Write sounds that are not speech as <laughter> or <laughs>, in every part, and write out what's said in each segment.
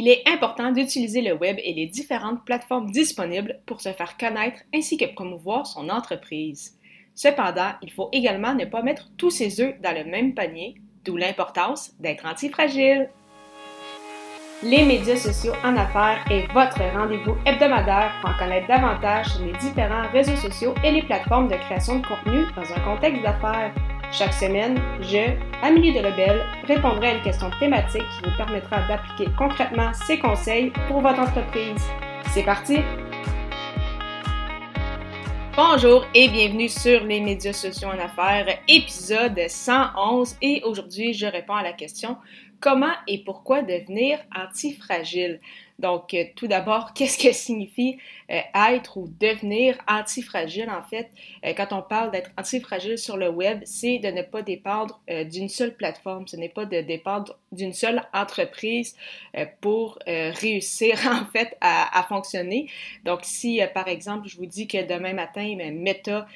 Il est important d'utiliser le web et les différentes plateformes disponibles pour se faire connaître ainsi que promouvoir son entreprise. Cependant, il faut également ne pas mettre tous ses œufs dans le même panier, d'où l'importance d'être antifragile. Les médias sociaux en affaires est votre rendez-vous hebdomadaire pour en connaître davantage sur les différents réseaux sociaux et les plateformes de création de contenu dans un contexte d'affaires. Chaque semaine, je, Amélie de Rebelle, répondrai à une question thématique qui vous permettra d'appliquer concrètement ces conseils pour votre entreprise. C'est parti! Bonjour et bienvenue sur les médias sociaux en affaires, épisode 111. Et aujourd'hui, je réponds à la question comment et pourquoi devenir antifragile? Donc, euh, tout d'abord, <laughs> qu'est-ce que signifie euh, être ou devenir antifragile? En fait, euh, quand on parle d'être antifragile sur le web, c'est de ne pas dépendre d'une seule plateforme. Ce n'est pas de dépendre d'une seule entreprise pour réussir, <laughs> en fait, à, à, fonctionner. Donc, si, par exemple, je vous dis que demain matin, Meta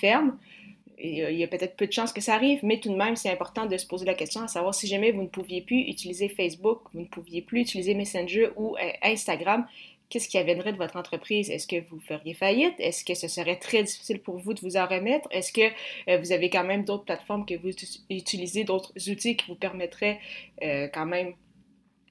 ferme, il y a peut-être peu de chances que ça arrive, mais tout de même, c'est important de se poser la question à savoir si jamais vous ne pouviez plus utiliser Facebook, vous ne pouviez plus utiliser Messenger ou euh, Instagram, qu'est-ce qui adviendrait de votre entreprise? Est-ce que vous feriez faillite? Est-ce que ce serait très difficile pour vous de vous en remettre? Est-ce que euh, vous avez quand même d'autres plateformes que vous utilisez, d'autres outils qui vous permettraient quand même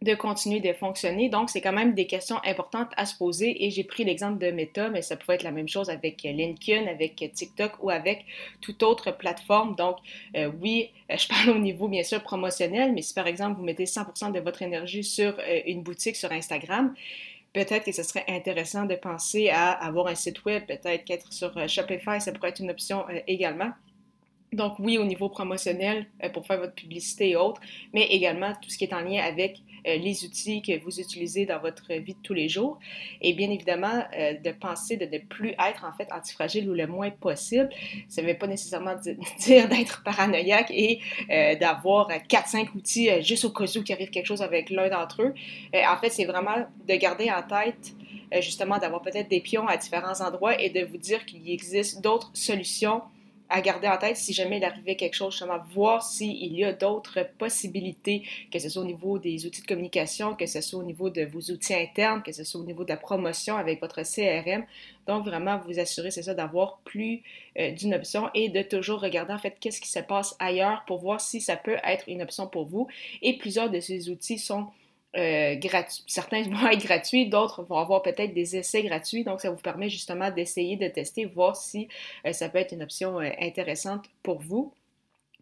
de continuer de fonctionner. Donc, c'est quand même des questions importantes à se poser et j'ai pris l'exemple de Meta, mais ça pourrait être la même chose avec LinkedIn, avec TikTok ou avec toute autre plateforme. Donc, euh, oui, euh, je <laughs> parle au niveau, bien sûr, promotionnel, mais si par exemple, vous mettez 100% de votre énergie sur euh, une boutique sur Instagram, peut-être que ce serait intéressant de penser à avoir un site web, peut-être qu'être sur Shopify, ça pourrait être une option également. Donc oui, au niveau promotionnel, pour faire votre publicité et autres, mais également tout ce qui est en lien avec euh, les outils que vous utilisez dans votre vie de tous les jours. Et bien évidemment, euh, de penser de ne plus être en fait antifragile ou le moins possible. Ça ne veut pas nécessairement <laughs> dire d'être paranoïaque et euh, d'avoir 4-5 outils juste au cas où qu'il arrive quelque chose avec l'un d'entre eux. en fait, c'est vraiment de garder en tête justement d'avoir peut-être des pions à différents endroits et de vous dire qu'il existe d'autres solutions à garder en tête si jamais il arrivait quelque chose, justement, voir s'il y a d'autres possibilités, que ce soit au niveau des outils de communication, que ce soit au niveau de vos outils internes, que ce soit au niveau de la promotion avec votre CRM. Donc, vraiment, vous assurer, c'est ça, d'avoir plus euh, d'une option et de toujours regarder, en fait, qu'est-ce qui se passe ailleurs pour voir si ça peut être une option pour vous. Et plusieurs de ces outils sont euh, certains <laughs> vont être gratuits, d'autres vont avoir peut-être des essais gratuits. Donc, ça vous permet justement d'essayer de tester, voir si euh, ça peut être une option euh, intéressante pour vous.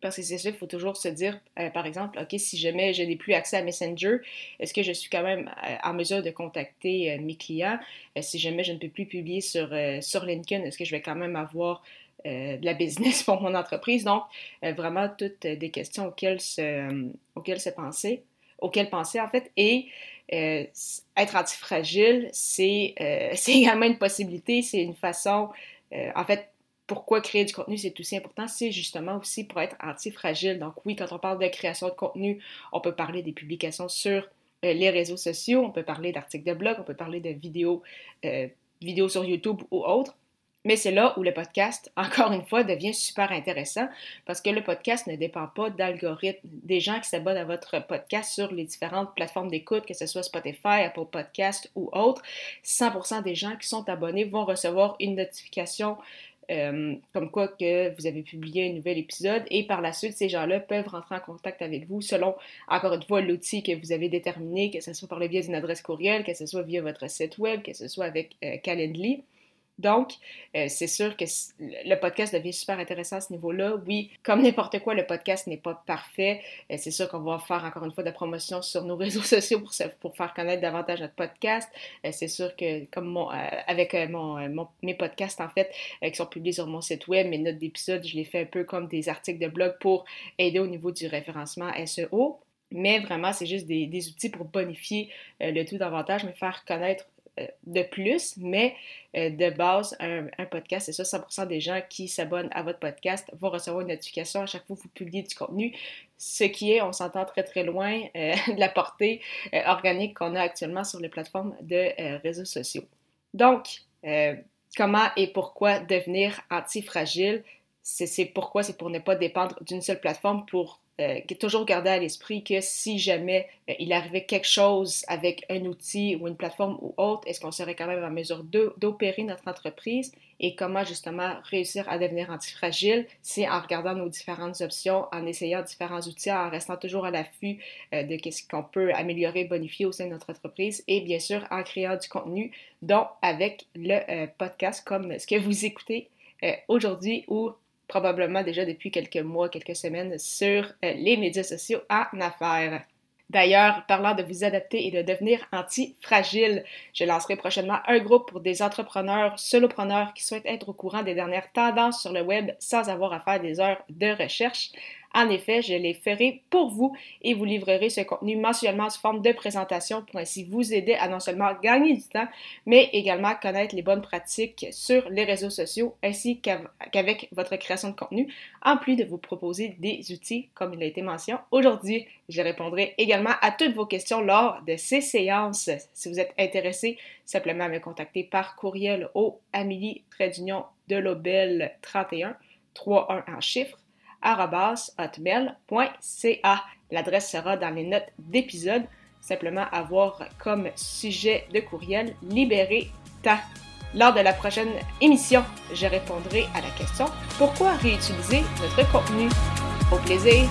Parce que c'est ça, il faut toujours se dire, par exemple, OK, si jamais je n'ai plus accès à Messenger, est-ce que je suis quand même en mesure de contacter mes clients? si jamais je ne peux plus publier sur, sur LinkedIn, est-ce que je vais quand même avoir de la <laughs> business pour mon entreprise? Donc, vraiment, toutes des questions auxquelles se, auxquelles se penser auquel penser en fait. Et euh, être antifragile, c'est euh, <laughs> également une possibilité, c'est une façon, euh, en fait, pourquoi créer du contenu, c'est aussi important, c'est justement aussi pour être antifragile. Donc oui, quand on parle de création de contenu, on peut parler des publications sur les réseaux sociaux, on peut parler d'articles de blog, on peut parler de vidéos, vidéos sur YouTube ou autres. Mais c'est là où le podcast, <laughs> encore une fois, devient super intéressant parce que le podcast ne dépend pas d'algorithmes. Des gens qui s'abonnent à votre podcast sur les différentes plateformes d'écoute, que ce soit Spotify, Apple Podcast ou autres, 100% des gens qui sont abonnés vont recevoir une notification euh, comme quoi que vous avez publié un nouvel épisode et par la suite, ces gens-là peuvent rentrer en contact avec vous selon, encore une fois, l'outil que vous avez déterminé, que ce soit par le biais d'une adresse courriel, que ce soit via votre site web, que ce soit avec euh, Calendly. Donc, euh, c'est sûr que le podcast devient super intéressant à ce niveau-là. Oui, comme n'importe quoi, le podcast n'est pas parfait. Euh, c'est sûr qu'on va faire encore une fois de la promotion sur nos <laughs> réseaux sociaux pour, faire connaître davantage notre podcast. Euh, c'est sûr que, comme avec mon, mes podcasts, en fait, qui sont publiés sur mon site web, mes notes d'épisode, je les fais un peu comme des articles de blog pour aider au niveau du référencement SEO. Mais vraiment, c'est juste des, outils pour bonifier le tout davantage, mais faire connaître de plus, mais euh, de base, un, podcast, c'est ça, 100% des gens qui s'abonnent à votre podcast vont recevoir une notification à chaque fois que vous publiez du contenu, ce qui est, on s'entend très très loin euh, <laughs> de la portée organique qu'on a actuellement sur les plateformes de réseaux sociaux. Donc, comment et pourquoi devenir antifragile? C'est pourquoi, c'est pour ne pas dépendre d'une seule plateforme pour euh, toujours garder à l'esprit que si jamais euh, il arrivait quelque chose avec un outil ou une plateforme ou autre, est-ce qu'on serait quand même en mesure d'opérer notre entreprise et comment justement réussir à devenir antifragile, c'est en regardant nos différentes options, en essayant différents outils, en restant toujours à l'affût euh, de ce qu'on peut améliorer, bonifier au sein de notre entreprise et bien sûr en créant du contenu, dont avec le podcast comme ce que vous écoutez aujourd'hui ou probablement déjà depuis quelques mois, quelques semaines sur euh, les médias sociaux en affaires. D'ailleurs, parlant de vous adapter et de devenir anti-fragile, je lancerai prochainement un groupe pour des entrepreneurs, solopreneurs qui souhaitent être au courant des dernières tendances sur le web sans avoir à faire des heures de recherche. En effet, je les ferai pour vous et vous livrerez ce contenu mensuellement sous forme de présentation pour ainsi vous aider à non seulement gagner du temps, mais également connaître les bonnes pratiques sur les réseaux sociaux ainsi qu'avec votre création de contenu, en plus de vous proposer des outils comme il a été mentionné aujourd'hui. Je répondrai également à toutes vos questions lors de ces séances. Si vous êtes intéressé, simplement me contacter par courriel au Amélie de Lobel 31 31 en chiffres hotmail.ca. L'adresse sera dans les notes d'épisode. Simplement avoir comme sujet de courriel libérer ta. Lors de la prochaine émission, je répondrai à la question pourquoi réutiliser notre contenu? Au plaisir!